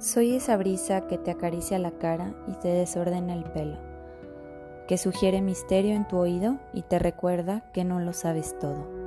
Soy esa brisa que te acaricia la cara y te desordena el pelo, que sugiere misterio en tu oído y te recuerda que no lo sabes todo.